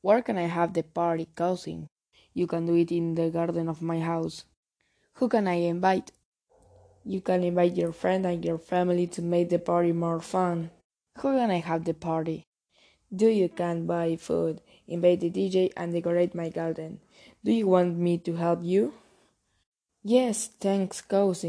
Where can I have the party, cousin? You can do it in the garden of my house. Who can I invite? You can invite your friend and your family to make the party more fun. Who can I have the party? Do you can buy food, invite the DJ, and decorate my garden. Do you want me to help you? Yes, thanks, cousin.